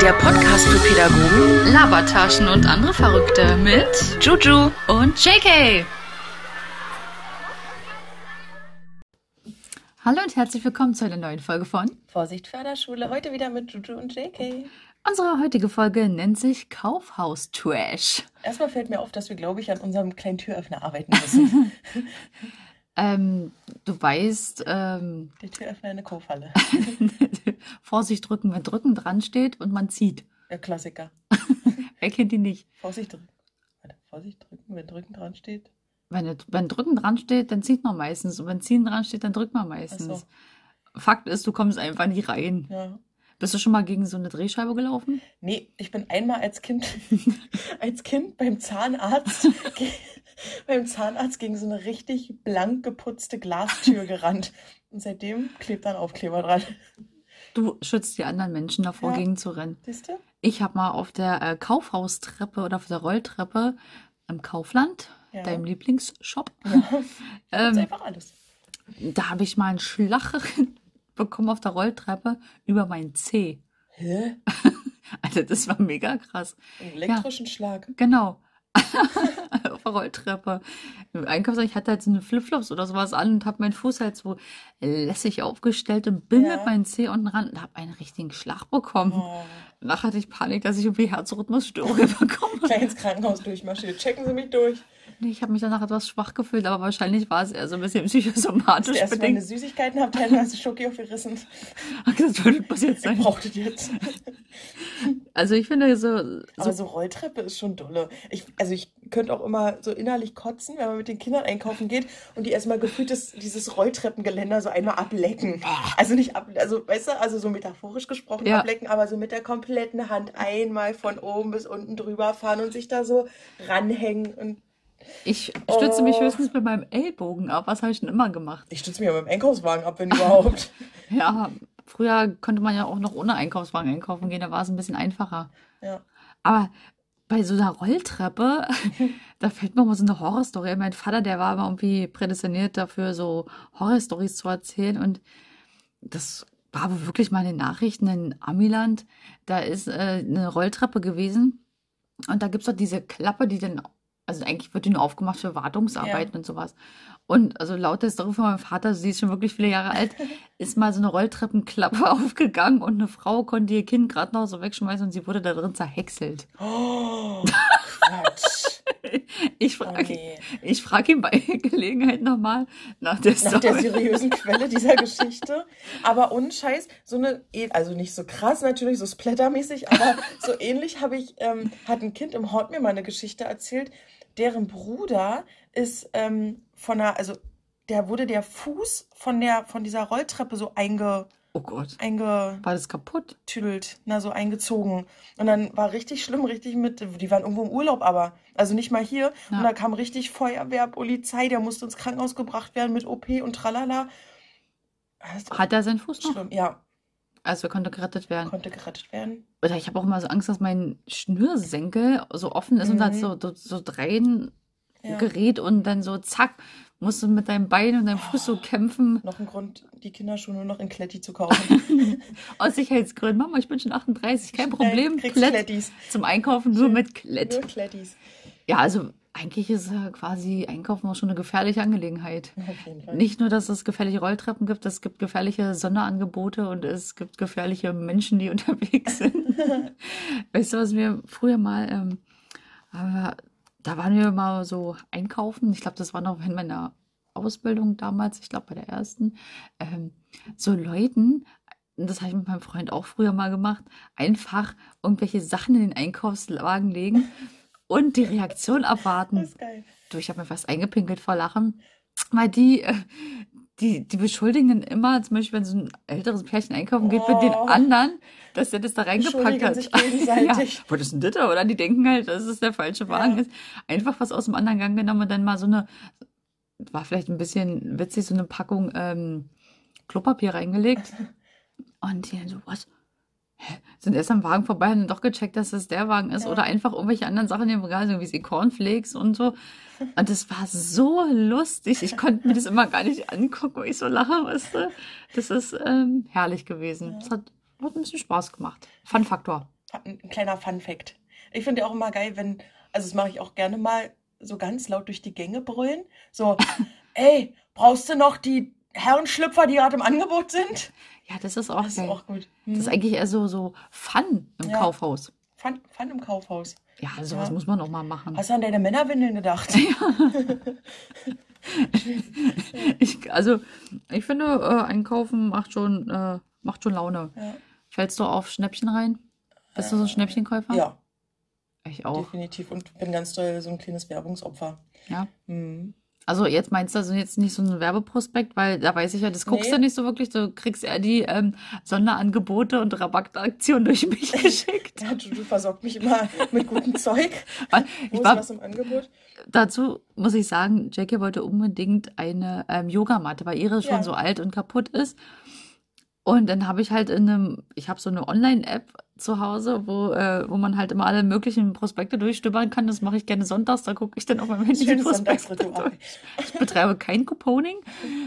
Der Podcast für Pädagogen, Labertaschen und andere Verrückte mit Juju. und JK. Hallo und herzlich willkommen zu einer neuen Folge von. Vorsicht Förderschule, heute wieder mit Juju und JK. Unsere heutige Folge nennt sich Kaufhaus Trash. Erstmal fällt mir auf, dass wir, glaube ich, an unserem kleinen Türöffner arbeiten müssen. Ähm, du weißt, ähm, Der Türöffner in der Kaufhalle. Vorsicht drücken, wenn drücken dran steht und man zieht. Der Klassiker. Wer kennt die nicht? Vorsicht drücken. Warte, Vorsicht drücken, wenn drücken dran steht. Wenn, wenn drücken dran steht, dann zieht man meistens. Und wenn ziehen dran steht, dann drückt man meistens. So. Fakt ist, du kommst einfach nicht rein. Ja. Bist du schon mal gegen so eine Drehscheibe gelaufen? Nee, ich bin einmal als Kind, als Kind beim Zahnarzt, beim Zahnarzt gegen so eine richtig blank geputzte Glastür gerannt. Und seitdem klebt da ein Aufkleber dran. Du schützt die anderen Menschen davor, Ja. gegen zu rennen. Siehst du? Ich habe mal auf der äh, Kaufhaustreppe oder auf der Rolltreppe im Kaufland, Ja. deinem Lieblingsshop, Ja. Ähm, einfach alles. da habe ich mal einen Schlag bekommen auf der Rolltreppe über meinen Zeh. Hä? Also das war mega krass. Einen elektrischen Schlag. Genau. auf der Rolltreppe. Im Einkaufswagen, ich hatte halt so eine Flipflops oder sowas an und habe meinen Fuß halt so lässig aufgestellt und bin Ja. mit meinem Zeh unten ran und habe einen richtigen Schlag bekommen. Oh. Danach hatte ich Panik, dass ich irgendwie Herzrhythmusstörungen bekomme. Gleich ins Krankenhaus durchmarschiert. Checken Sie mich durch. Ich habe mich danach etwas schwach gefühlt, aber wahrscheinlich war es eher so ein bisschen psychosomatisch Erst bedingt. Süßigkeitenabteilung, hast du Schoki aufgerissen. Das würde passiert Ich sein. brauchte die jetzt. Also ich finde so, Aber so so Rolltreppe ist schon dolle. Ich, also ich könnte auch immer so innerlich kotzen, wenn man mit den Kindern einkaufen geht und die erstmal gefühlt das, dieses Rolltreppengeländer so einmal ablecken. Also nicht ab, also weißt du, also so metaphorisch gesprochen Ja. ablecken, aber so mit der kompletten Hand einmal von oben bis unten drüber fahren und sich da so ranhängen. Und ich stütze mich Oh. höchstens mit meinem Ellbogen ab. Was habe ich schon immer gemacht? ich stütze mich aber im Einkaufswagen ab, wenn überhaupt. Ja, früher konnte man ja auch noch ohne Einkaufswagen einkaufen gehen. Da war es ein bisschen einfacher. ja. Aber bei so einer Rolltreppe, da fällt mir mal so eine Horrorstory. ein. Mein Vater, der war immer irgendwie prädestiniert dafür, so Horrorstories zu erzählen. Und das war aber wirklich mal in den Nachrichten in Amiland. Da ist äh, eine Rolltreppe gewesen. Und da gibt's doch diese Klappe, die dann, also eigentlich wird die nur aufgemacht für Wartungsarbeiten und sowas. Und also laut der Story von meinem Vater, sie ist schon wirklich viele Jahre alt, ist mal so eine Rolltreppenklappe aufgegangen und eine Frau konnte ihr Kind gerade noch so wegschmeißen und sie wurde da drin zerhäckselt. Oh, Quatsch. Ich Oh, frage nee. ich frag ihn bei Gelegenheit nochmal nach der Nach der Story. seriösen Quelle dieser Geschichte. Aber ohne Scheiß, so eine, eh- also nicht so krass natürlich, so splattermäßig, aber so ähnlich habe ich, ähm, hat ein Kind im Hort mir mal eine Geschichte erzählt, deren Bruder ist ähm, von einer, also der wurde der Fuß von der, von dieser Rolltreppe so einge, Oh Gott, einge, war das kaputt? tüdelt, na, so eingezogen. Und dann war richtig schlimm, richtig mit, die waren irgendwo im Urlaub, aber, also nicht mal hier. Ja. Und da kam richtig Feuerwehr, Polizei, der musste ins Krankenhaus gebracht werden mit OP und tralala. Hat er seinen Fuß noch? schlimm. Ja, Also konnte gerettet werden. konnte gerettet werden. Oder ich habe auch immer so Angst, dass mein Schnürsenkel so offen ist und hat Mhm. so, so, so drehen Ja. gerät und dann so zack, musst du mit deinem Bein und deinem Fuß so kämpfen. Noch ein Grund, die Kinderschuhe nur noch in Kletti zu kaufen. Aus Sicherheitsgründen. Mama, ich bin schon 38, kein Problem. Nein, Klett Klettis. zum Einkaufen nur mit Klett. Nur Klettis. Ja, also eigentlich ist äh, quasi Einkaufen auch schon eine gefährliche Angelegenheit. Nicht nur, dass es gefährliche Rolltreppen gibt, es gibt gefährliche Sonderangebote und es gibt gefährliche Menschen, die unterwegs sind. weißt du, was wir früher mal, ähm, aber da waren wir mal so einkaufen. Ich glaube, das war noch in meiner Ausbildung damals, ich glaube bei der ersten, ähm, so Leuten, das habe ich mit meinem Freund auch früher mal gemacht, einfach irgendwelche Sachen in den Einkaufswagen legen und die Reaktion Das abwarten. ist geil. Du, ich habe mir fast eingepinkelt vor Lachen. Weil die, äh, die, die beschuldigen dann immer, zum Beispiel, wenn so ein älteres Pärchen einkaufen geht mit den Oh. anderen, dass der das da reingepackt hat. sich gegenseitig. ja, das ein Ditter, oder? Die denken halt, dass es der falsche Wagen Ja. ist. Einfach was aus dem anderen Gang genommen und dann mal so eine, war vielleicht ein bisschen witzig, so eine Packung ähm, Klopapier reingelegt. Und die dann so, was? Sind erst am Wagen vorbei und dann doch gecheckt, dass es der Wagen ist Ja. oder einfach irgendwelche anderen Sachen im Regal, so wie sie Cornflakes und so. Und das war so lustig. Ich konnte mir das immer gar nicht angucken, weil ich so lache, weißt du. Das ist ähm, herrlich gewesen. Ja. Es hat, hat ein bisschen Spaß gemacht. Fun-Faktor. Ein ein kleiner Fun-Fact. Ich finde ja auch immer geil, wenn, also das mache ich auch gerne mal, so ganz laut durch die Gänge brüllen. So, ey, brauchst du noch die Herrenschlüpfer, die gerade im Angebot sind? Ja, das ist auch Das ist auch gut. Das ist Mhm. eigentlich eher so, so Fun im Ja. Kaufhaus. Fun, Fun im Kaufhaus. Ja, sowas Ja. muss man auch mal machen. Hast du an deine Männerwindeln gedacht? Ich, also, ich finde, äh, Einkaufen macht schon, äh, macht schon Laune. Ja. Fällst du auf Schnäppchen rein? Bist du so ein Äh, Schnäppchenkäufer? Ja, Ich auch. definitiv. Und bin ganz doll so ein kleines Werbungsopfer. Ja. Mhm. Also jetzt meinst du also jetzt nicht so ein Werbeprospekt, weil da weiß ich ja, das guckst Nee. du nicht so wirklich. Du kriegst eher die ähm, Sonderangebote und Rabattaktionen durch mich geschickt. Ja, du, du versorgt mich immer mit gutem Zeug. Wo ich war, was im Angebot? dazu muss ich sagen, Jackie wollte unbedingt eine ähm, Yogamatte, weil ihre schon Ja. so alt und kaputt ist. Und dann habe ich halt in einem, ich habe so eine Online-App zu Hause, wo, äh, wo man halt immer alle möglichen Prospekte durchstöbern kann. Das mache ich gerne sonntags, da gucke ich dann auf meinem Handy die Prospekte durch. Ich betreibe kein Couponing.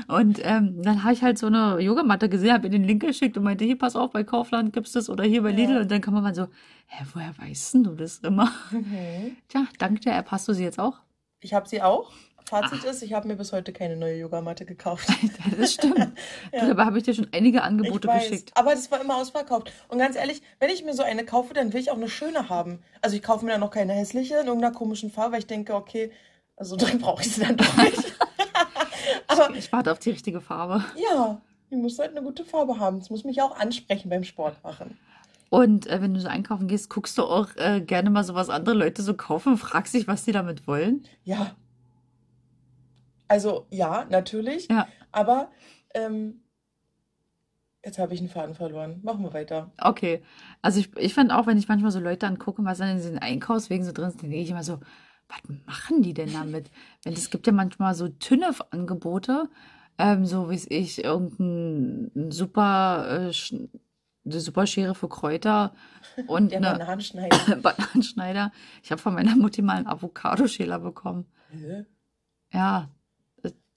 Und ähm, dann habe ich halt so eine Yogamatte gesehen, habe ihr den Link geschickt und meinte, hier, pass auf, bei Kaufland gibt's das oder hier bei Lidl. Ja. Und dann kann man mal so, hä, woher weißt denn du das immer? Mhm. Tja, dank der App hast du sie jetzt auch. Ich habe sie auch. Fazit ist, ich habe mir bis heute keine neue Yogamatte gekauft. Das stimmt. Ja. Dabei habe ich dir schon einige Ich Angebote geschickt. aber das war immer ausverkauft. Und ganz ehrlich, wenn ich mir so eine kaufe, dann will ich auch eine schöne haben. Also ich kaufe mir dann noch keine hässliche in irgendeiner komischen Farbe, weil ich denke, okay, also drin brauche ich sie dann doch nicht. aber Ich warte auf die richtige Farbe. ja, die muss halt eine gute Farbe haben. Das muss mich auch ansprechen beim Sport machen. Und äh, wenn du so einkaufen gehst, guckst du auch äh, gerne mal so, was andere Leute so kaufen, fragst dich, was die damit wollen. Ja. Also ja, natürlich. Ja. Aber ähm, jetzt habe ich einen Faden verloren. Machen wir weiter. Okay. Also ich, ich finde auch, wenn ich manchmal so Leute angucke, was dann in diesen Einkaufswegen so drin ist, dann denke ich immer so, was machen die denn damit? Wenn es gibt ja manchmal so TÜNEF-Angebote, ähm, so wie es ich, irgendein super, äh, eine super Schere für Kräuter und Der eine Bananenschneider. Bananenschneider. Ich habe von meiner Mutti mal einen Avocadoschäler bekommen. Hä? Ja,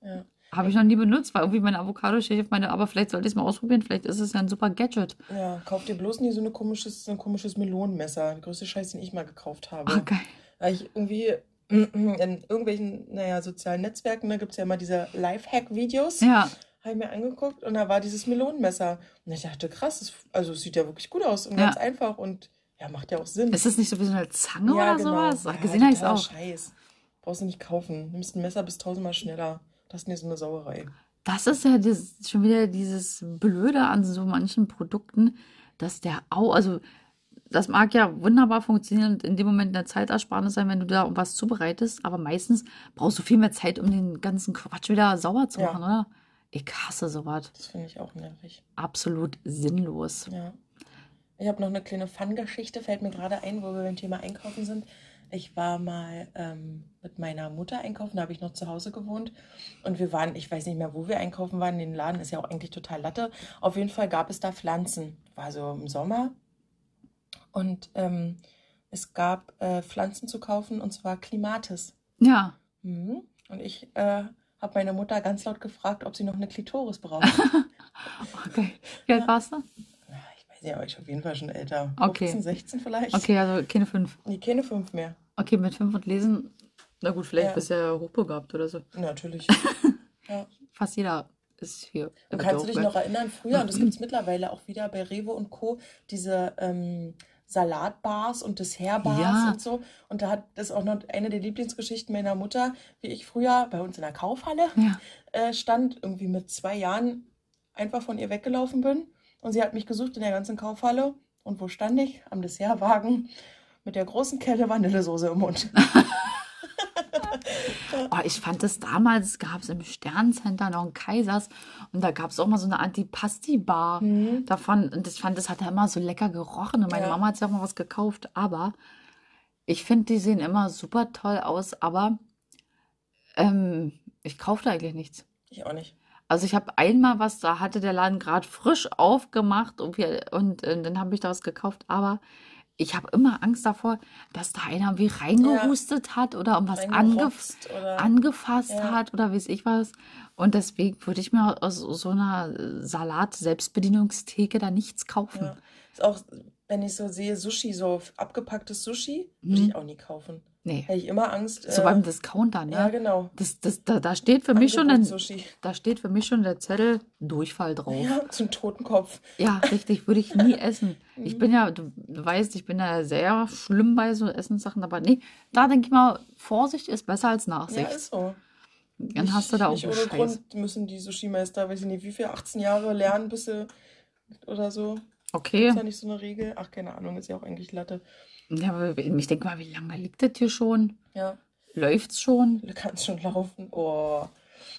ja. habe ich noch nie benutzt, weil irgendwie meine Avocadoschäler, meine, aber vielleicht sollte ich es mal ausprobieren. Vielleicht ist es ja ein super Gadget. ja, kauf dir bloß nie so, eine komisches, so ein komisches Melonenmesser. Der größte Scheiß, den ich mal gekauft habe. Oh, geil. Weil ich irgendwie in irgendwelchen, naja, sozialen Netzwerken, da gibt es ja immer diese Lifehack-Videos. Ja, Habe ich mir angeguckt und da war dieses Melonenmesser. Und ich dachte, krass, das, also es sieht ja wirklich gut aus und Ja. ganz einfach und ja, macht ja auch Sinn. ist das nicht so wie so eine Zange ja, oder sowas? Ja, Gesehen habe ich es auch. Scheiß. Brauchst du nicht kaufen. Nimmst ein Messer bis tausendmal schneller. Das ist nicht so eine Sauerei. Das ist ja das, schon wieder dieses Blöde an so manchen Produkten, dass der Au, also das mag ja wunderbar funktionieren und in dem Moment eine Zeitersparnis sein, wenn du da was zubereitest, aber meistens brauchst du viel mehr Zeit, um den ganzen Quatsch wieder sauber zu Ja. machen, oder? Ich hasse sowas. Das finde ich auch nervig. Absolut sinnlos. Ja. Ich habe noch eine kleine Fun-Geschichte, fällt mir gerade ein, wo wir beim Thema Einkaufen sind. Ich war mal ähm, mit meiner Mutter einkaufen, da habe ich noch zu Hause gewohnt. Und wir waren, ich weiß nicht mehr, wo wir einkaufen waren. Den Laden ist ja auch eigentlich total Latte. Auf jeden Fall gab es da Pflanzen. War so im Sommer. Und ähm, es gab äh, Pflanzen zu kaufen, und zwar Klimatis. Ja. Mhm. Und ich äh, habe meine Mutter ganz laut gefragt, ob sie noch eine Klitoris braucht. Okay. Wie alt Ja. warst du? Ja, Ich weiß nicht, aber ich bin auf jeden Fall schon älter. Okay. 15, 16 vielleicht. Okay, also keine fünf. Nee, keine fünf mehr. Okay, mit fünf und lesen, na gut, vielleicht Ja. bist du ja hochbegabt oder so. Natürlich. ja. Fast jeder ist hier. Und kannst du dich noch erinnern, früher, und das gibt es mittlerweile auch wieder bei Rewe und Co., diese ähm, Salatbars und Dessertbars Ja. und so. Und da hat das auch noch eine der Lieblingsgeschichten meiner Mutter, wie ich früher bei uns in der Kaufhalle Ja. äh, stand, irgendwie mit zwei Jahren einfach von ihr weggelaufen bin. Und sie hat mich gesucht in der ganzen Kaufhalle. Und wo stand ich? Am Dessertwagen mit der großen Kelle Vanillesoße im Mund. Oh, ich fand das damals, gab es im Sterncenter noch ein Kaisers und da gab es auch mal so eine Antipasti-Bar Mhm. davon. Und ich fand, das hat ja immer so lecker gerochen. Und meine Ja. Mama hat sich auch mal was gekauft. Aber ich finde, die sehen immer super toll aus. Aber ähm, ich kaufe da eigentlich nichts. Ich auch nicht. Also ich habe einmal was, da hatte der Laden gerade frisch aufgemacht und, wir, und äh, dann habe ich da was gekauft, aber ich habe immer Angst davor, dass da einer wie reingehustet hat oder irgendwas angef Reingerotzt oder. angefasst Ja. hat oder weiß ich was. Und deswegen würde ich mir aus so einer Salat-Selbstbedienungstheke da nichts kaufen. Ja. Ist auch, wenn ich so sehe, Sushi, so abgepacktes Sushi, würde Mhm. ich auch nie kaufen. Nee, Hätte ich immer Angst. so äh, beim Discounter, Ja, ne? genau. Das, das, da, da steht für mich schon ein, da steht für mich schon der Zettel Durchfall drauf. Ja, zum Totenkopf. Ja, richtig, würde ich nie essen. Ich bin ja, du, weißt, ich bin ja sehr schlimm bei so Essenssachen, aber nee, da denke ich mal, Vorsicht ist besser als Ja, Nachsicht. ist so. Dann hast du da auch nicht ohne Scheiß. Grund müssen die Sushi-Meister, weiß ich nicht, wie viel, 18 Jahre lernen, bis sie oder so. Okay, Ist ja nicht so eine Regel. Ach, keine Ahnung, ist ja auch eigentlich Latte. Ja, aber ich denke mal, wie lange liegt das hier schon? Ja, Läuft's schon? du kannst schon laufen. Oh.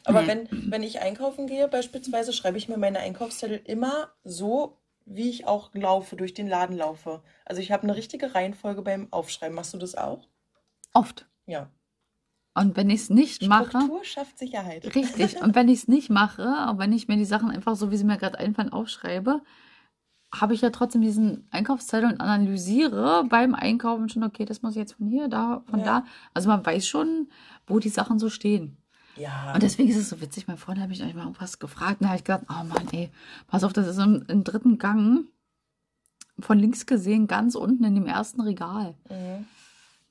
Aber Nee. wenn, wenn ich einkaufen gehe, beispielsweise, schreibe ich mir meine Einkaufszettel immer so, wie ich auch laufe, durch den Laden laufe. Also ich habe eine richtige Reihenfolge beim Aufschreiben. Machst du das auch? Oft. Ja. Und wenn ich es nicht mache, Struktur schafft Sicherheit. richtig, und wenn ich es nicht mache, aber wenn ich mir die Sachen einfach so, wie sie mir gerade einfallen, aufschreibe, habe ich ja trotzdem diesen Einkaufszettel und analysiere beim Einkaufen schon, okay, das muss ich jetzt von hier, da, von Ja. da. Also man weiß schon, wo die Sachen so stehen. Ja. Und deswegen ist es so witzig. Mein Freund hat mich eigentlich mal irgendwas gefragt. Und da habe ich gesagt, oh Mann, ey, pass auf, das ist im, im dritten Gang von links gesehen, ganz unten in dem ersten Regal. Mhm.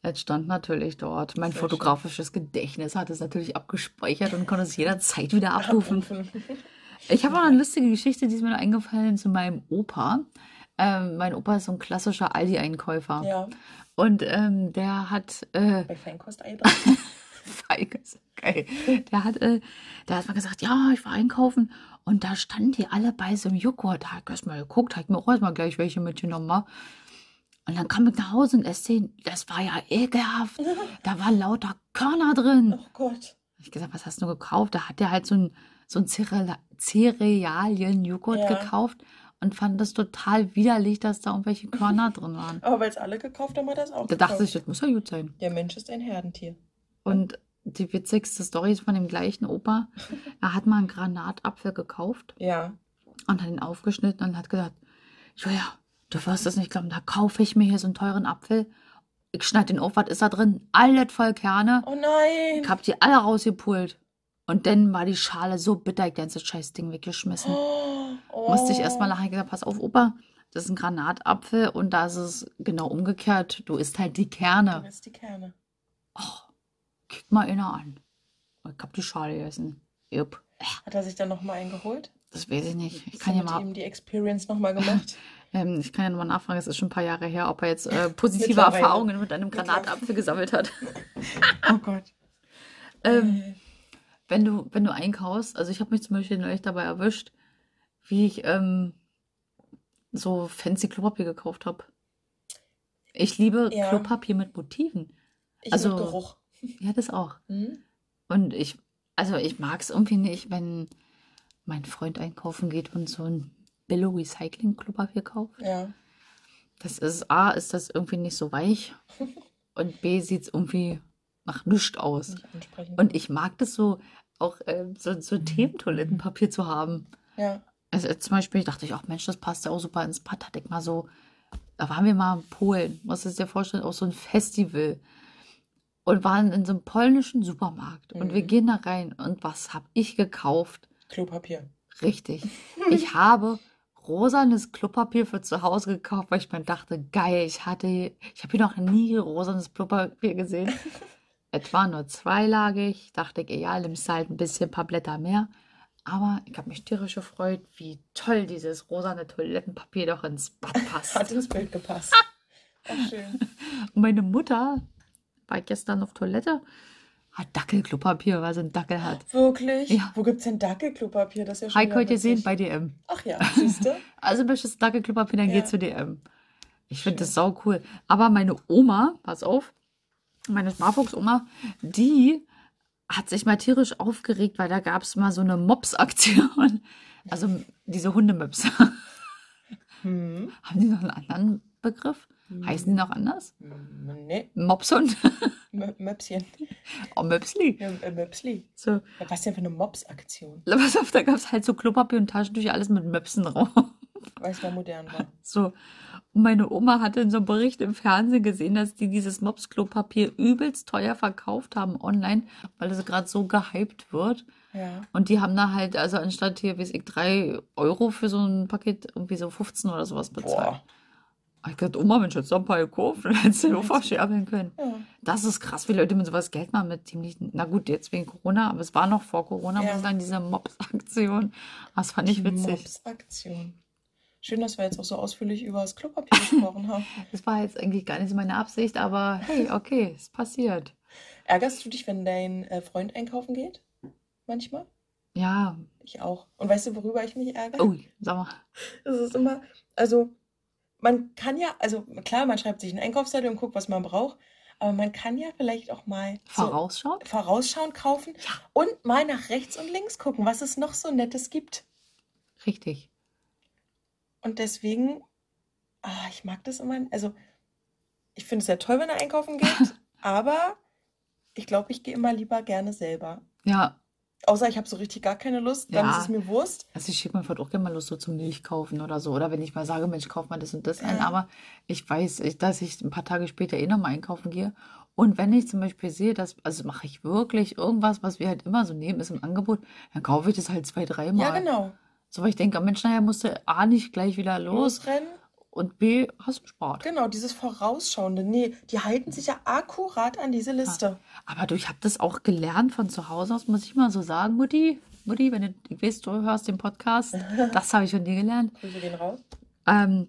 Jetzt stand natürlich dort. Mein Sehr fotografisches Gedächtnis hat es natürlich abgespeichert und konnte es jederzeit wieder abrufen. Ich habe auch eine lustige Geschichte, die ist mir noch eingefallen zu meinem Opa. Ähm, mein Opa ist so ein klassischer Aldi-Einkäufer. Ja, Und ähm, der hat äh, bei Feinkost. Feiges. Geil. Der hat, äh, der hat mal gesagt, ja, ich war einkaufen und da standen die alle bei so einem Joghurt. Da hab ich erst mal geguckt, hab ich mir auch erstmal gleich welche mitgenommen. Und dann kam ich nach Hause und esse den, das war ja ekelhaft. Da waren lauter Körner drin. Oh Gott. Hab ich gesagt, was hast du gekauft? Da hat der halt so ein, so ein Cereal- Cerealien-Joghurt Ja. gekauft und fand das total widerlich, dass da irgendwelche Körner drin waren. Aber weil es alle gekauft haben, hat es auch Da dachte gekauft. ich, das muss ja gut sein. Der Mensch ist ein Herdentier. Und die witzigste Story ist von dem gleichen Opa. Er hat mal einen Granatapfel gekauft Ja. und hat ihn aufgeschnitten und hat gesagt, Julia, du wirst es nicht glauben, da kaufe ich mir hier so einen teuren Apfel. Ich schneide den auf, was ist da drin? Alles voll Kerne. Oh nein. Ich hab die alle rausgepult. Und dann war die Schale so bitter, ich ganze scheiß Ding weggeschmissen. Oh. Musste ich erstmal nachher gesagt, pass auf, Opa, das ist ein Granatapfel und da ist es genau umgekehrt. Du isst halt die Du Kerne. isst die Kerne. Oh, kick mal einer an. Ich hab die Schale gegessen. Jupp. Hat er sich dann nochmal eingeholt? Das weiß ich nicht. Ich kann du ja mal, ihm die Experience nochmal gemacht? ähm, ich kann ja nochmal nachfragen, es ist schon ein paar Jahre her, ob er jetzt äh, positive. Erfahrungen mit einem Granatapfel gesammelt hat. oh Gott. Ähm, wenn du, wenn du einkaufst, also ich habe mich zum Beispiel neulich dabei erwischt, wie ich ähm, so fancy Klopapier gekauft habe. Ich liebe Ja. Klopapier mit Motiven. ich also- mit Geruch. Ja, das auch. Hm? Und ich, also ich mag es irgendwie nicht, wenn mein Freund einkaufen geht und so ein Billo Recycling Klopapier kauft. Ja. Das ist A, ist das irgendwie nicht so weich und B, sieht es irgendwie nach nichts aus. Und ich mag das so, auch äh, so, so Thementoilettenpapier zu haben. ja. Also äh, zum Beispiel dachte ich, ach Mensch, das passt ja auch super ins Bad. Hatte ich mal so, da waren wir mal in Polen, musst du dir vorstellen, auch so ein Festival. Und waren in so einem polnischen Supermarkt. Und wir Mhm. gehen da rein. Und was habe ich gekauft? Klopapier. Richtig. Ich habe rosanes Klopapier für zu Hause gekauft, weil ich mir dachte, geil, ich hatte, ich habe hier noch nie rosanes Klopapier gesehen. Es war nur zweilagig, dachte ich, egal, nimmst halt ein bisschen, ein paar Blätter mehr. Aber ich habe mich tierisch gefreut, wie toll dieses rosane Toilettenpapier doch ins Bad passt. Hat ins Bild gepasst. Ach, schön. Und meine Mutter war gestern auf Toilette, hat Dackelklopapier, weil sie einen Dackel hat. Wirklich? Ja. Wo gibt's denn Dackelklopapier? Das ist ja schon heute gesehen witzig. bei DM. Ach ja, siehst du? Also möchtest du Dackelklopapier, dann Ja. geh zu DM. Ich finde das sau cool. Aber meine Oma, pass auf, meine Smartbox-Oma, die hat sich mal tierisch aufgeregt, weil da gab es mal so eine Mops-Aktion. Also diese Hundemöps. Hm. Haben die noch einen anderen Begriff? Heißen die noch anders? Hm, Nee, Mopshund? M Möpschen. Oh, Möpsli. Ja, äh, Möpsli. So, was denn für eine Mops-Aktion? pass auf, da gab es halt so Klopapier und Taschentücher, alles mit Möpsen drauf. Weil es mal modern war. So. Und meine Oma hatte in so einem Bericht im Fernsehen gesehen, dass die dieses Mops-Klopapier übelst teuer verkauft haben online, weil es gerade so gehypt wird. Ja. Und die haben da halt, also anstatt hier, weiß ich, drei Euro für so ein Paket, irgendwie so 15 oder sowas bezahlt. Boah. Ich gesagt, Oma, wenn ich jetzt noch ein paar gekauft, dann hättest du auch verscherbeln können. Ja. Das ist krass, wie Leute mit sowas Geld machen mit ziemlich, na gut, jetzt wegen Corona, aber es war noch vor Corona, Ja. muss ich sagen, diese Mops-Aktion. Das fand ich witzig. Mops-Aktion. Schön, dass wir jetzt auch so ausführlich über das Klopapier gesprochen haben. Das war jetzt eigentlich gar nicht meine Absicht, aber hey, okay, es passiert. Ärgerst du dich, wenn dein äh, Freund einkaufen geht? Manchmal? Ja, Ich auch. Und weißt du, worüber ich mich ärgere? ui, sag mal. Es ist immer, also man kann ja, also klar, man schreibt sich einen Einkaufszettel und guckt, was man braucht, aber man kann ja vielleicht auch mal so Vorausschauen? vorausschauend kaufen und mal nach rechts und links gucken, was es noch so Nettes gibt. Richtig. Und deswegen, ah, ich mag das immer, also ich finde es sehr toll, wenn er einkaufen geht, aber ich glaube, ich gehe immer lieber gerne selber. Ja, Außer ich habe so richtig gar keine Lust, dann Ja. ist es mir Wurst. also ich schicke mir vielleicht auch gerne mal Lust so zum Milch kaufen oder so. Oder wenn ich mal sage, Mensch, kauf mal das und das ein. Ja. Aber ich weiß, dass ich ein paar Tage später eh nochmal einkaufen gehe. Und wenn ich zum Beispiel sehe, dass, also mache ich wirklich irgendwas, was wir halt immer so nehmen, ist im Angebot, dann kaufe ich das halt zwei, dreimal. Ja, genau. So, weil ich denke, Mensch, naja, musst du A nicht gleich wieder los Losrennen. und B hast du Sport. Genau, dieses Vorausschauende. Nee, die halten sich ja akkurat an diese Liste. Aber du, ich habe das auch gelernt von zu Hause aus, muss ich mal so sagen, Mutti. Mutti, wenn du, ich weiß, du hörst den Podcast, das habe ich von dir gelernt. Grüße gehen raus. Ähm,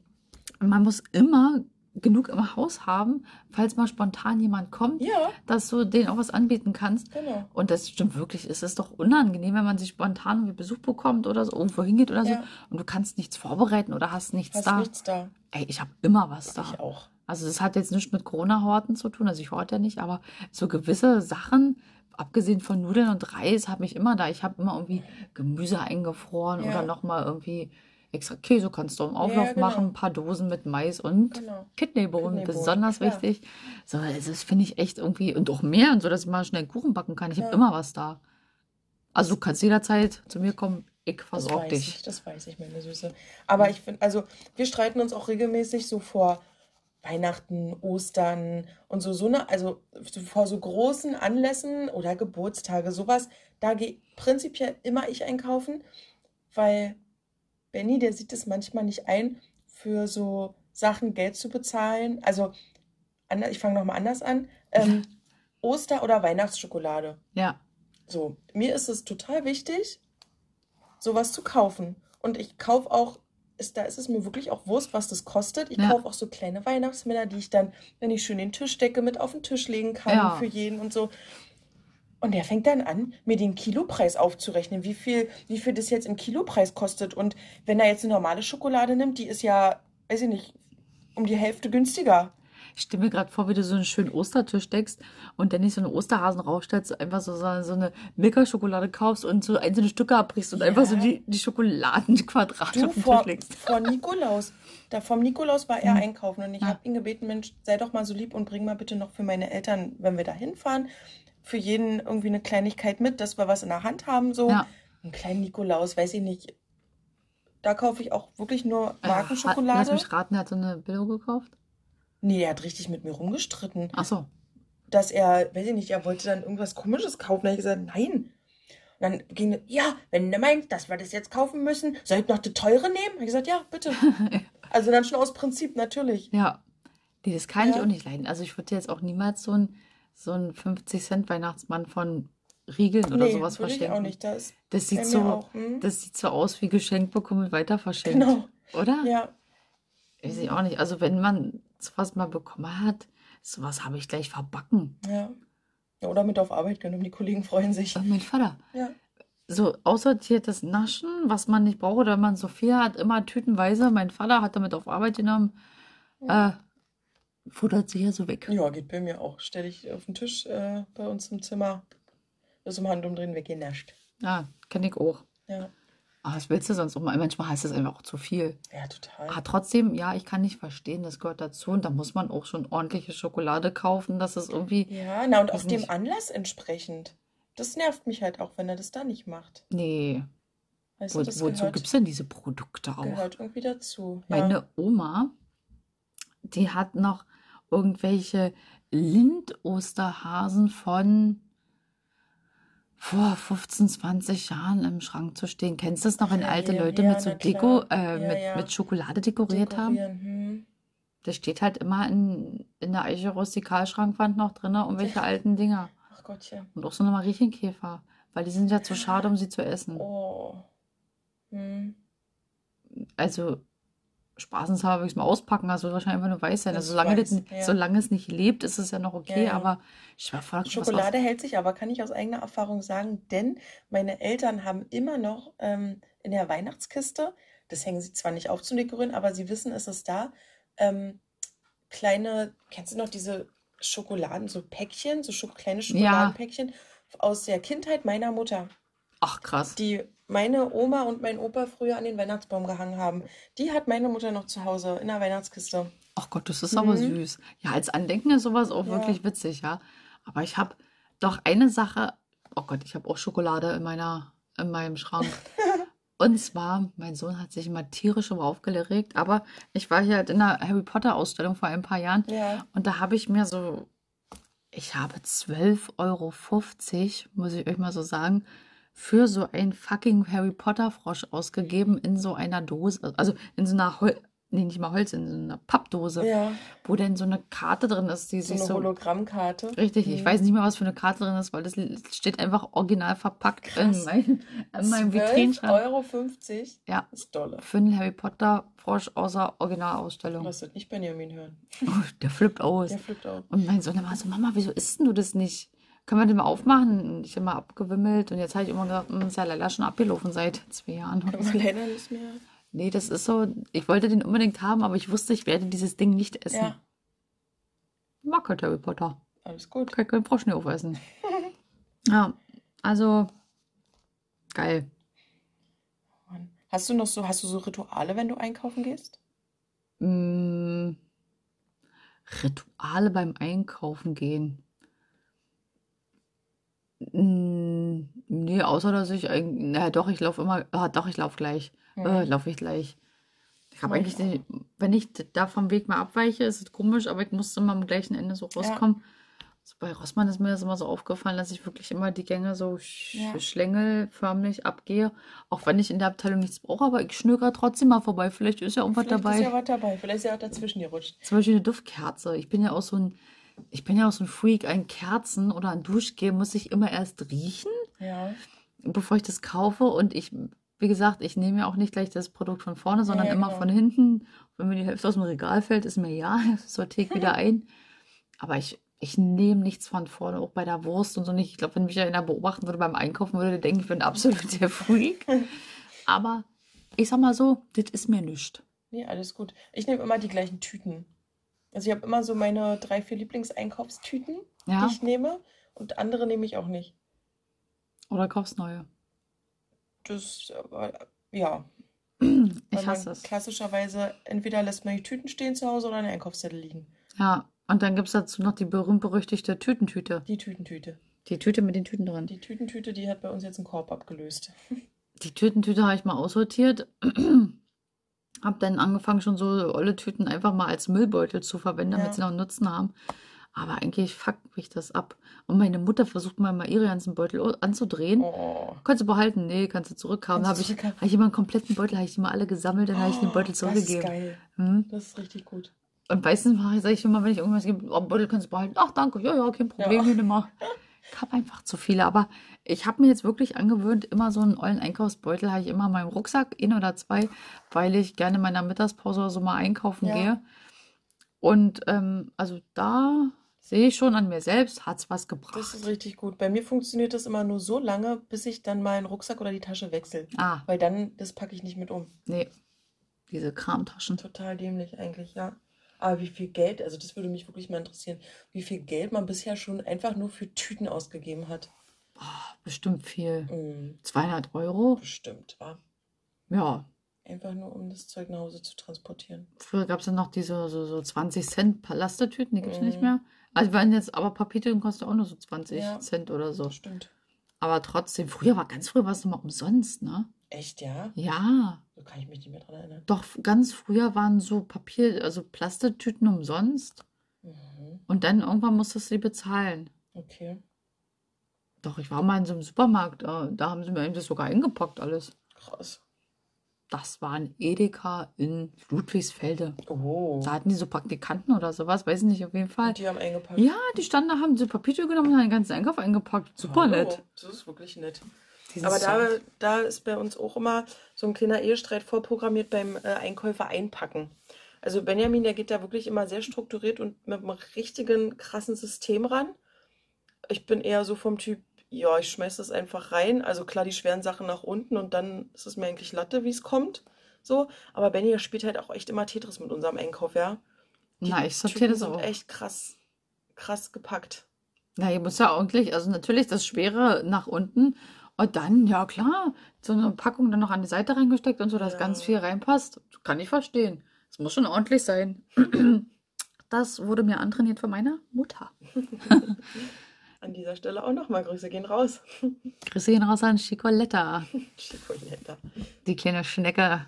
man muss immer genug im Haus haben, falls mal spontan jemand kommt, Ja, dass du denen auch was anbieten kannst. genau. Und das stimmt wirklich. Es ist doch unangenehm, wenn man sich spontan irgendwie Besuch bekommt oder so, irgendwo hingeht oder so. Ja. Und du kannst nichts vorbereiten oder hast nichts Hast da. nichts da. Ey, ich habe immer was da. Ich auch. Also das hat jetzt nichts mit Corona-Horten zu tun, also ich horte ja nicht, aber so gewisse Sachen, abgesehen von Nudeln und Reis, habe ich immer da. Ich habe immer irgendwie Gemüse eingefroren Ja. oder nochmal irgendwie extra Käse kannst du im Auflauf genau. machen, ein paar Dosen mit Mais und Genau. Kidneybohnen, Kidneybohnen, besonders klar. wichtig. So, also das finde ich echt irgendwie, und auch mehr, und so, dass ich mal schnell Kuchen backen kann. Ich habe Ja. immer was da. Also du kannst jederzeit zu mir kommen, ich versorge weiß dich. ich, das weiß ich, meine Süße. Aber ich finde, also wir streiten uns auch regelmäßig so vor Weihnachten, Ostern und so, so eine, also so vor so großen Anlässen oder Geburtstage, sowas, da gehe prinzipiell immer ich einkaufen, weil Benny, der sieht es manchmal nicht ein, für so Sachen Geld zu bezahlen. Also, ich fange nochmal anders an. Ähm, Oster- oder Weihnachtsschokolade. Ja, So, mir ist es total wichtig, sowas zu kaufen. Und ich kaufe auch, ist, da ist es mir wirklich auch Wurst, was das kostet. Ich Ja. kaufe auch so kleine Weihnachtsmänner, die ich dann, wenn ich schön den Tisch decke, mit auf den Tisch legen kann Ja. für jeden und so. Und der fängt dann an, mir den Kilopreis aufzurechnen, wie viel, wie viel das jetzt im Kilopreis kostet. Und wenn er jetzt eine normale Schokolade nimmt, die ist ja, weiß ich nicht, um die Hälfte günstiger. Ich stelle mir gerade vor, wie du so einen schönen Ostertisch deckst und dann nicht so einen Osterhasen rausstellst, einfach so, so eine Milka-Schokolade kaufst und so einzelne Stücke abbrichst und Ja. einfach so die, die Schokoladenquadrate Du, auf den vor, Tisch legst. vor Nikolaus. Da vom Nikolaus war er Mhm. einkaufen und ich Ja. habe ihn gebeten, Mensch, sei doch mal so lieb und bring mal bitte noch für meine Eltern, wenn wir da hinfahren, für jeden irgendwie eine Kleinigkeit mit, dass wir was in der Hand haben. So Ja. einen kleinen Nikolaus, weiß ich nicht. Da kaufe ich auch wirklich nur Äh, Hat, lass Markenschokolade. mich raten, er hat so eine Billo gekauft. Nee, er hat richtig mit mir rumgestritten, Ach so. dass er, weiß ich nicht, er wollte dann irgendwas Komisches kaufen. Da habe ich gesagt, nein. Und dann ging er, ja, wenn du meinst, dass wir das jetzt kaufen müssen, soll ich noch die teure nehmen? Habe ich gesagt, ja, bitte. Also dann schon aus Prinzip, natürlich. Ja. Nee, das kann ich Ja. auch nicht leiden. Also ich würde jetzt auch niemals so ein so ein 50-Cent-Weihnachtsmann von Riegeln oder nee, sowas würde ich verschenken. auch nicht. Das Das sieht so, auch. Hm? das sieht so aus wie geschenkt bekommen und weiter verschenkt. Genau. Oder? Ja, ich auch nicht. Also wenn man sowas mal bekommen hat, sowas habe ich gleich verbacken. ja. Ja, Oder mit auf Arbeit genommen. Die Kollegen freuen sich. Äh, mein Vater. Ja. So aussortiertes Naschen, was man nicht braucht, oder wenn man so viel hat, immer tütenweise. Mein Vater hat damit auf Arbeit genommen. Äh, futtert sich ja so weg. Ja, geht bei mir auch. Stelle ich auf den Tisch äh, bei uns im Zimmer. Das im Handumdrehen weggenascht. Ja, kenne ich auch. Ja. Ah, was willst du sonst auch mal? Manchmal heißt es einfach auch zu viel. Ja, total. Aber trotzdem, ja, ich kann nicht verstehen, das gehört dazu. Und da muss man auch schon ordentliche Schokolade kaufen, dass es irgendwie. Ja, na und auch dem. Anlass entsprechend. Das nervt mich halt auch, wenn er das da nicht macht. Nee. Weißt Wo, du, das wozu gibt es denn diese Produkte auch? gehört irgendwie dazu. Ja. Meine Oma, die hat noch irgendwelche Lind-Osterhasen von vor 15, 20 Jahren im Schrank zu stehen. Kennst du das noch, wenn Ja, alte ja, Leute ja, mit so Deko, äh, Ja, mit, ja. mit Schokolade dekoriert haben? Hm. Das steht halt immer in, in der Eiche Rustikalschrankwand noch drin, irgendwelche alten Dinger. Ach Gottchen. Und auch so eine Mariechenkäfer, weil die sind ja zu schade, um sie zu essen. Oh. Hm. Also, spaßenshalber würde ich es mal auspacken, also wahrscheinlich einfach nur weiß sein. Das Also, solange, weiß, das, ja. solange es nicht lebt, ist es ja noch okay, Ja, ja. aber ich war voll Schokolade hält sich aber, kann ich aus eigener Erfahrung sagen, denn meine Eltern haben immer noch ähm, in der Weihnachtskiste, das hängen sie zwar nicht auf zum Dekorieren, aber sie wissen, es ist da, ähm, kleine, kennst du noch diese Schokoladen, so Päckchen, so Schoko kleine Schokoladenpäckchen aus der Kindheit meiner Mutter, Ach, krass. die meine Oma und mein Opa früher an den Weihnachtsbaum gehangen haben. Die hat meine Mutter noch zu Hause in der Weihnachtskiste. Ach Gott, das ist aber Mhm. süß. Ja, als Andenken ist sowas auch Ja. wirklich witzig, ja. Aber ich habe doch eine Sache, oh Gott, ich habe auch Schokolade in meiner, in meinem Schrank. Und zwar, mein Sohn hat sich immer tierisch immer aufgeregt, aber ich war hier halt in einer Harry Potter Ausstellung vor ein paar Jahren Ja. und da habe ich mir so, ich habe 12,50 Euro, muss ich euch mal so sagen, für so einen fucking Harry Potter Frosch ausgegeben in so einer Dose, also in so einer Hol nee, nicht mal Holz, in so einer Pappdose, Ja, wo denn so eine Karte drin ist, die so sich eine so Hologrammkarte. Richtig, ich Mhm. weiß nicht mehr, was für eine Karte drin ist, weil das steht einfach original verpackt in Krass. meinem, in meinem 12,50 Vitrinenschrank. Euro 50 Ja, ist dolle. für einen Harry Potter Frosch außer Originalausstellung. Lass das nicht Benjamin hören. Oh, der flippt aus. Der flippt auch. Und mein Sohn immer so, Mama, wieso isst denn du das nicht? Können wir den mal aufmachen? Ich immer abgewimmelt und jetzt habe ich immer gesagt, "Hm, ist ja leider schon abgelaufen seit zwei Jahren. Können wir leider nicht mehr. Nee, das ist so, ich wollte den unbedingt haben, aber ich wusste, ich werde dieses Ding nicht essen. Ja, Ich mag halt Harry Potter. alles gut. Kann keinen Frosch nicht aufessen. Ja, also geil. Hast du noch so, hast du so Rituale, wenn du einkaufen gehst? Mm, Rituale beim Einkaufen gehen. Mm, nee, außer dass ich eigentlich, na doch, ich laufe immer, ah, doch, ich laufe gleich. Äh, Mhm. laufe ich gleich. Ich habe eigentlich, ich die, wenn ich da vom Weg mal abweiche, ist es komisch, aber ich muss immer am gleichen Ende so rauskommen. So bei Rossmann ist mir das immer so aufgefallen, dass ich wirklich immer die Gänge so sch Ja. schlängelförmig abgehe. Auch wenn ich in der Abteilung nichts brauche, aber ich schnöger trotzdem mal vorbei. Vielleicht ist ja irgendwas Vielleicht dabei. ist ja was dabei. Vielleicht ist ja auch dazwischen gerutscht. Zum Beispiel eine Duftkerze. Ich bin ja auch so ein, ich bin ja auch so ein Freak. Ein Kerzen oder ein Duschgel muss ich immer erst riechen, Ja. bevor ich das kaufe. Und ich, wie gesagt, ich nehme ja auch nicht gleich das Produkt von vorne, sondern ja, immer genau. von hinten. Wenn mir die Hälfte aus dem Regal fällt, ist mir ja, sortiere ich wieder ein. Aber ich, ich nehme nichts von vorne, auch bei der Wurst und so nicht. Ich glaube, wenn mich einer beobachten würde beim Einkaufen, würde der denken, ich bin absolut der Freak. Aber ich sag mal so, das ist mir nichts. Nee, alles gut. Ich nehme immer die gleichen Tüten. Also ich habe immer so meine drei, vier Lieblingseinkaufstüten, Ja? die ich nehme. Und andere nehme ich auch nicht. Oder kaufst neue. Das, ja. Ich hasse es. klassischerweise entweder lässt man die Tüten stehen zu Hause oder einen Einkaufszettel liegen. Ja, und dann gibt es dazu noch die berühmt-berüchtigte Tütentüte. Die Tütentüte. Die Tüte mit den Tüten drin. Die Tütentüte, die hat bei uns jetzt einen Korb abgelöst. Die Tütentüte habe ich mal aussortiert. Hab dann angefangen, schon so olle Tüten einfach mal als Müllbeutel zu verwenden, damit sie noch einen Nutzen haben. Aber eigentlich fuckt mich das ab. Und meine Mutter versucht mal, mal ihre ganzen Beutel anzudrehen. Oh. Kannst du behalten? Nee, kannst du zurückhaben. Habe ich, hab ich immer einen kompletten Beutel, habe ich die mal alle gesammelt, dann habe ich den Beutel Das ist zurückgegeben. geil. Hm? Das ist richtig gut. Und meistens sage ich immer, wenn ich irgendwas gebe, oh, Beutel kannst du behalten. Ach, danke, ja, ja, kein Problem, Ja. nimm mal. Ich habe einfach zu viele, aber ich habe mir jetzt wirklich angewöhnt, immer so einen ollen Einkaufsbeutel habe ich immer in meinem Rucksack, ein oder zwei, weil ich gerne in meiner Mittagspause oder so mal einkaufen Ja. gehe. Und ähm, also da sehe ich schon an mir selbst, hat es was Das gebracht. ist richtig gut. Bei mir funktioniert das immer nur so lange, bis ich dann meinen Rucksack oder die Tasche wechsle. Ah, Weil dann, das packe ich nicht mit um. nee, diese Kramtaschen. Total dämlich eigentlich, ja. Aber wie viel Geld, also das würde mich wirklich mal interessieren, wie viel Geld man bisher schon einfach nur für Tüten ausgegeben hat. Bestimmt viel. Mm, 200 Euro? bestimmt, wa? Ja, Einfach nur, um das Zeug nach Hause zu transportieren. früher gab es ja noch diese so, so 20 Cent Plastetüten, die gibt es nicht Mhm. mehr. Also wenn jetzt, aber Papiertüten kosten auch nur so 20 Ja. Cent oder so. Stimmt. Aber trotzdem, früher war, ganz früher war es immer umsonst, ne? Echt, ja? Ja, So kann ich mich nicht mehr dran erinnern. doch ganz früher waren so Papier, also Plastetüten umsonst. Mhm. Und dann irgendwann musstest du die bezahlen. Okay, Doch, ich war mal in so einem Supermarkt, äh, da haben sie mir das sogar eingepackt alles. krass. Das war ein Edeka in Ludwigsfelde. Oh. Da hatten die so Praktikanten oder sowas, weiß ich nicht, auf jeden Fall. Und die haben eingepackt. Ja, die standen da, haben so Papiertüte genommen und haben den ganzen Einkauf eingepackt. Super Hallo. nett. Das ist wirklich nett. Dieses Aber da, da ist bei uns auch immer so ein kleiner Ehestreit vorprogrammiert beim äh, Einkäufer einpacken. Also Benjamin, der geht da wirklich immer sehr strukturiert und mit einem richtigen krassen System ran. Ich bin eher so vom Typ, ja, ich schmeiß das einfach rein. Also klar, die schweren Sachen nach unten und dann ist es mir eigentlich Latte, wie es kommt. So. Aber Benny, spielt halt auch echt immer Tetris mit unserem Einkauf, ja. Die Na, ich sortiere das auch. echt krass, krass gepackt. Na, ihr muss ja eigentlich, also natürlich das Schwere nach unten und dann, ja klar, so eine Packung dann noch an die Seite reingesteckt und so, dass Ja. ganz viel reinpasst. Kann ich verstehen. Es muss schon ordentlich sein. Das wurde mir antrainiert von meiner Mutter. An dieser Stelle auch nochmal Grüße gehen raus. Grüße gehen raus an Chicoletta, Chicoletta. die kleine Schnecke.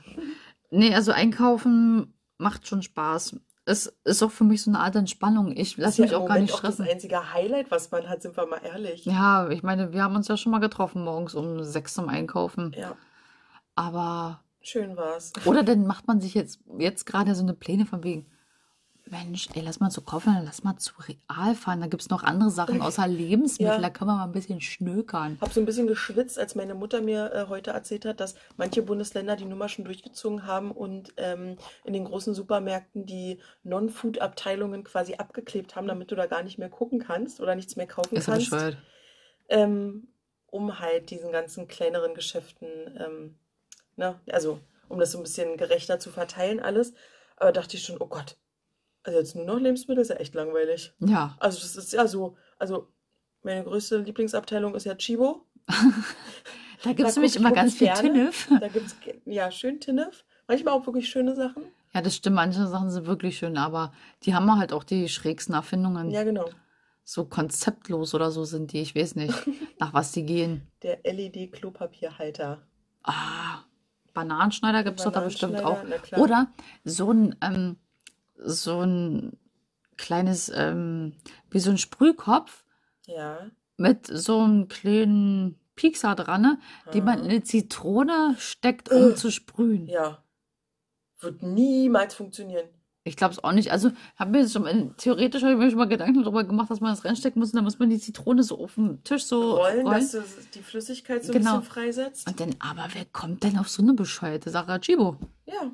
Nee, also einkaufen macht schon Spaß. Es ist auch für mich so eine Art Entspannung. Ich lasse mich ja auch gar Moment nicht auch das stressen. einzige Highlight, was man hat, sind wir mal ehrlich. Ja, ich meine, wir haben uns ja schon mal getroffen morgens um sechs zum Einkaufen. Ja, Aber, schön war's. oder dann macht man sich jetzt, jetzt gerade so eine Pläne von wegen, Mensch, ey, lass mal zu Kaufland, lass mal zu Real fahren. Da gibt es noch andere Sachen außer Lebensmittel. Ja. Da können wir mal ein bisschen schnökern. Hab so ein bisschen geschwitzt, als meine Mutter mir äh, heute erzählt hat, dass manche Bundesländer die Nummer schon durchgezogen haben und ähm, in den großen Supermärkten die Non-Food-Abteilungen quasi abgeklebt haben, damit du da gar nicht mehr gucken kannst oder nichts mehr kaufen Ist kannst. bescheuert. ähm, um halt diesen ganzen kleineren Geschäften, ähm, ne, also um das so ein bisschen gerechter zu verteilen alles. Aber dachte ich schon, oh Gott, also jetzt nur noch Lebensmittel ist ja echt langweilig. Ja, Also das ist ja so, also meine größte Lieblingsabteilung ist ja Chibo. da gibt es nämlich immer ganz viel. Tinnef. Da gibt es ja schön Tinnef, manchmal auch wirklich schöne Sachen. Ja, das stimmt. Manche Sachen sind wirklich schön, aber die haben halt auch die schrägsten Erfindungen. Ja, genau. So konzeptlos oder so sind die. Ich weiß nicht, nach was die gehen. Der LED-Klopapierhalter. Ah, Bananenschneider gibt es doch da bestimmt auch. Oder so ein, ähm, so ein kleines, ähm, wie so ein Sprühkopf Ja. mit so einem kleinen Piekser dran, ne, den man in eine Zitrone steckt, um Äh. zu sprühen. Ja. Wird niemals funktionieren. Ich glaube es auch nicht. Also hab mir schon mal, theoretisch habe ich mir schon mal Gedanken darüber gemacht, dass man das reinstecken muss und dann muss man die Zitrone so auf dem Tisch so rollen, rollen. dass du die Flüssigkeit so Genau. ein bisschen freisetzt. Und dann, aber wer kommt denn auf so eine bescheuerte Sache? Chibo. Ja,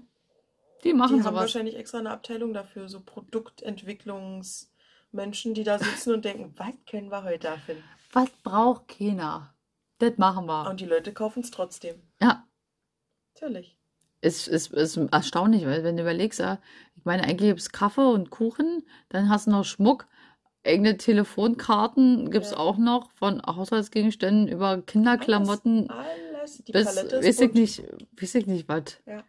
Die machen die haben sowas. wahrscheinlich extra eine Abteilung dafür, so Produktentwicklungsmenschen, die da sitzen und denken, was können wir heute erfinden? Was braucht keiner? Das machen wir. Und die Leute kaufen es trotzdem. Ja, Natürlich. ist, ist, ist erstaunlich, weil wenn du überlegst, ich meine, eigentlich gibt es Kaffee und Kuchen, dann hast du noch Schmuck, eigene Telefonkarten gibt es Ja. auch noch, von Haushaltsgegenständen über Kinderklamotten Alles. Die bis, Palette ist weiß ich nicht, weiß ich nicht was. Ja.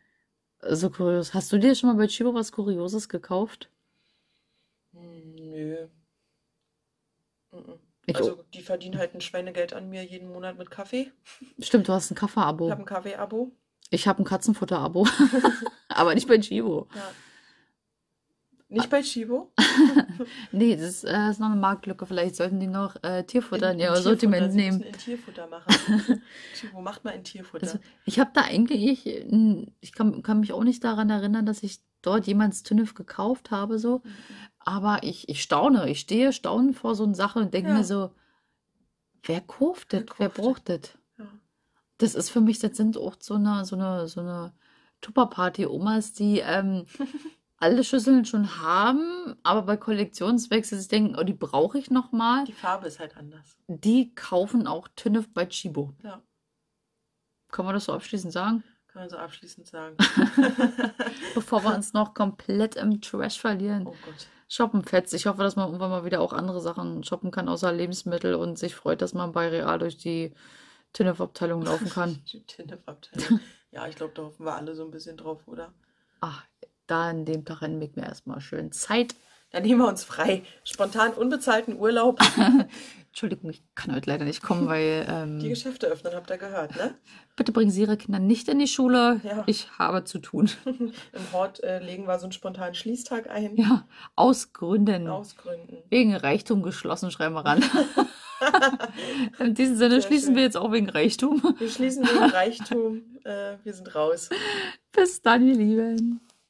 So kurios. Hast du dir schon mal bei Chibo was Kurioses gekauft? Hm, Nö. Mhm. Ich, Also, die verdienen halt ein Schweinegeld an mir jeden Monat mit Kaffee. stimmt, du hast ein Ich Kaffee-Abo. habe ein Kaffee-Abo. Ich habe ein Katzenfutter-Abo. Aber nicht bei Chibo. Ja. Nicht bei Chibo. Nee, das äh, ist noch eine Marktlücke. Vielleicht sollten die noch äh, Tierfutter in, ihr Tierfutter. Sortiment nehmen. in Tierfutter machen. Chibo, macht mal in Tierfutter. Also, ich habe da eigentlich, ich kann, kann mich auch nicht daran erinnern, dass ich dort jemals Tünnef gekauft habe, so. Mhm. Aber ich, ich staune, ich stehe staunend vor so einer Sache und denke Ja. mir so, wer kauft das? Wer braucht das? Ja. Das ist für mich, das sind auch so eine, so eine, so eine Tupperparty-Omas, die ähm, alle Schüsseln schon haben, aber bei Kollektionswechsel sich denken, oh, die brauche ich noch mal. Die Farbe ist halt anders. Die kaufen auch Tünnef bei Chibo. Ja, Kann man das so abschließend sagen? kann man so abschließend sagen. Bevor wir uns noch komplett im Trash verlieren. Oh Gott. Shoppen fetzt. Ich hoffe, dass man irgendwann mal wieder auch andere Sachen shoppen kann, außer Lebensmittel und sich freut, dass man bei Real durch die Tinnef-Abteilung laufen kann. Die Tinnef-Abteilung. Ja, ich glaube, da hoffen wir alle so ein bisschen drauf, oder? Ach, da an dem Tag nehmen wir erstmal schön Zeit. Dann nehmen wir uns frei. Spontan unbezahlten Urlaub. Entschuldigung, ich kann heute leider nicht kommen, weil Die ähm, Geschäfte öffnen, habt ihr gehört, ne? bitte bringen Sie Ihre Kinder nicht in die Schule. Ja. Ich habe zu tun. Im Hort äh, legen wir so einen spontanen Schließtag ein. Ja, aus Gründen. Aus Gründen. Wegen Reichtum geschlossen, schreiben wir ran. In diesem Sinne Sehr schließen schön. wir jetzt auch wegen Reichtum. Wir schließen wegen Reichtum. Äh, wir sind raus. Bis dann, ihr Lieben.